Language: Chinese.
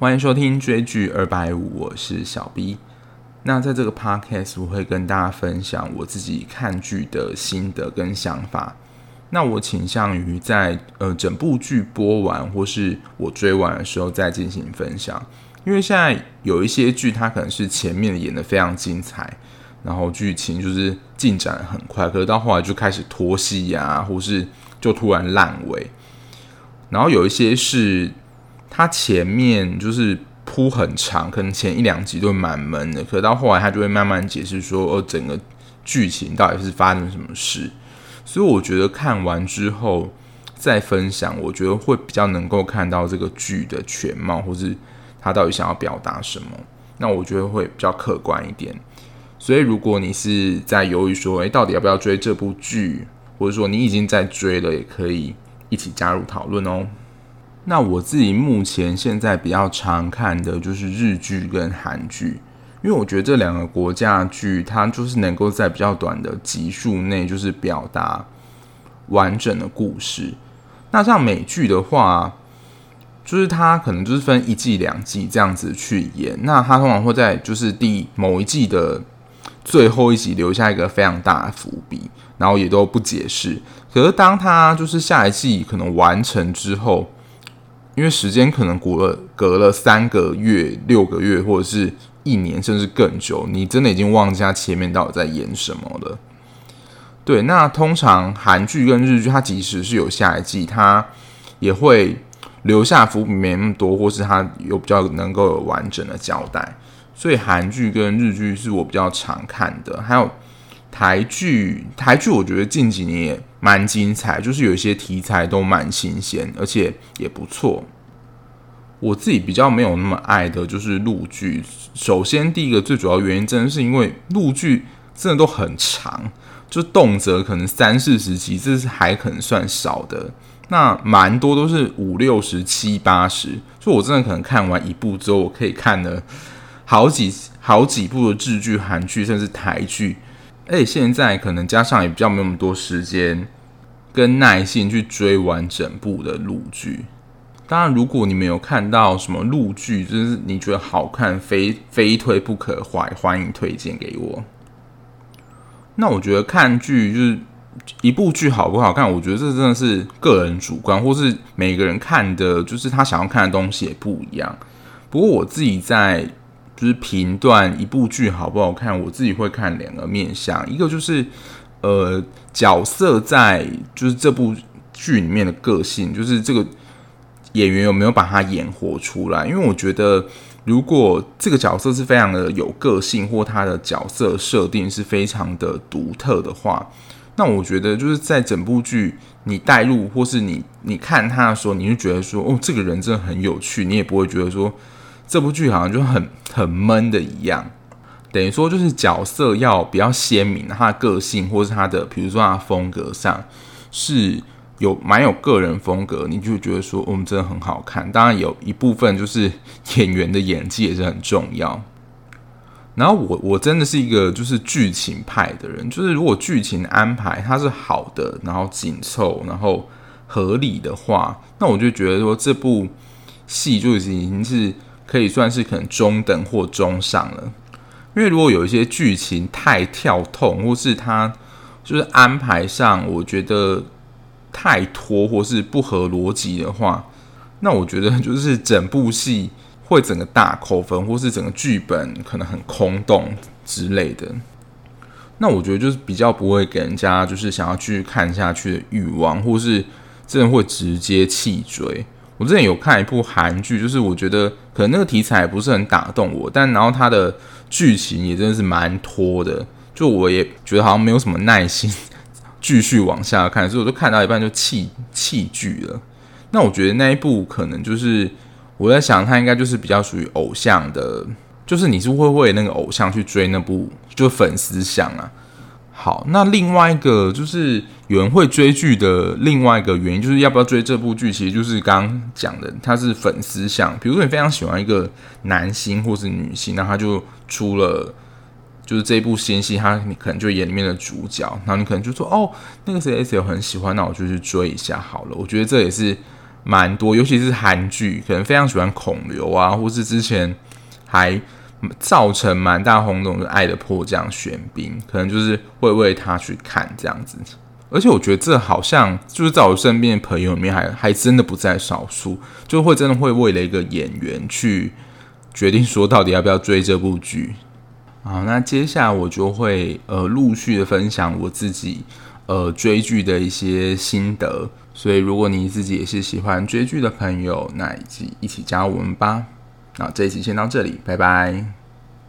欢迎收听追剧二百五，我是小 B。那在这个 podcast 我会跟大家分享我自己看剧的心得跟想法。那我倾向于在呃整部剧播完或是我追完的时候再进行分享，因为现在有一些剧它可能是前面演得非常精彩，然后剧情就是进展很快，可是到后来就开始拖戏呀，或是就突然烂尾。然后有一些是。它前面就是铺很长，可能前一两集都蛮闷的，可到后来他就会慢慢解释说，哦，整个剧情到底是发生什么事。所以我觉得看完之后再分享，我觉得会比较能够看到这个剧的全貌，或是他到底想要表达什么。那我觉得会比较客观一点。所以如果你是在犹豫说，诶，到底要不要追这部剧，或者说你已经在追了，也可以一起加入讨论哦。那我自己目前现在比较常看的就是日剧跟韩剧，因为我觉得这两个国家剧，它就是能够在比较短的集数内，就是表达完整的故事。那像美剧的话，就是它可能就是分一季、两季这样子去演，那它通常会在就是第某一季的最后一集留下一个非常大的伏笔，然后也都不解释。可是当它就是下一季可能完成之后，因为时间可能隔了隔了三个月、六个月，或者是一年，甚至更久，你真的已经忘记他前面到底在演什么了。对，那通常韩剧跟日剧，它即使是有下一季，它也会留下伏笔没那么多，或是它有比较能够有完整的交代。所以韩剧跟日剧是我比较常看的，还有台剧，台剧我觉得近几年也蛮精彩，就是有一些题材都蛮新鲜，而且也不错。我自己比较没有那么爱的就是陆剧。首先，第一个最主要原因，真的是因为陆剧真的都很长，就动辄可能三四十集，这是还可能算少的。那蛮多都是五六十、七八十，所以我真的可能看完一部之后，我可以看了好几好几部的日剧、韩剧，甚至台剧。而且现在可能加上也比较没有那么多时间。跟耐心去追完整部的陆剧。当然，如果你没有看到什么陆剧，就是你觉得好看，非非推不可，欢欢迎推荐给我。那我觉得看剧就是一部剧好不好看，我觉得这真的是个人主观，或是每个人看的，就是他想要看的东西也不一样。不过我自己在就是评断一部剧好不好看，我自己会看两个面向，一个就是。呃，角色在就是这部剧里面的个性，就是这个演员有没有把他演活出来？因为我觉得，如果这个角色是非常的有个性，或他的角色设定是非常的独特的话，那我觉得就是在整部剧你带入，或是你你看他的时候，你就觉得说，哦，这个人真的很有趣，你也不会觉得说这部剧好像就很很闷的一样。等于说，就是角色要比较鲜明，他的个性或是他的，比如说他风格上是有蛮有个人风格，你就觉得说，我们真的很好看。当然，有一部分就是演员的演技也是很重要。然后我我真的是一个就是剧情派的人，就是如果剧情安排它是好的，然后紧凑，然后合理的话，那我就觉得说这部戏就已经是可以算是可能中等或中上了。因为如果有一些剧情太跳痛，或是他就是安排上，我觉得太拖或是不合逻辑的话，那我觉得就是整部戏会整个大扣分，或是整个剧本可能很空洞之类的。那我觉得就是比较不会给人家就是想要去看下去的欲望，或是真的会直接弃追。我之前有看一部韩剧，就是我觉得可能那个题材不是很打动我，但然后它的剧情也真的是蛮拖的，就我也觉得好像没有什么耐心继续往下看，所以我就看到一半就弃弃剧了。那我觉得那一部可能就是我在想，它应该就是比较属于偶像的，就是你是会为那个偶像去追那部，就粉丝向啊。好，那另外一个就是有人会追剧的另外一个原因，就是要不要追这部剧，其实就是刚刚讲的，他是粉丝向。比如说你非常喜欢一个男星或是女星，那他就出了就是这部新戏，他你可能就演里面的主角，然后你可能就说哦，那个谁谁谁很喜欢，那我就去追一下好了。我觉得这也是蛮多，尤其是韩剧，可能非常喜欢孔刘啊，或是之前还造成蛮大轰动的《爱的迫降》玄彬，可能就是会为他去看这样子。而且我觉得这好像就是在我身边的朋友里面还，还真的不在少数，就会真的会为了一个演员去决定说到底要不要追这部剧。好，那接下来我就会呃陆续的分享我自己呃追剧的一些心得。所以如果你自己也是喜欢追剧的朋友，那一起一起加我们吧。那这一期先到这里，拜拜。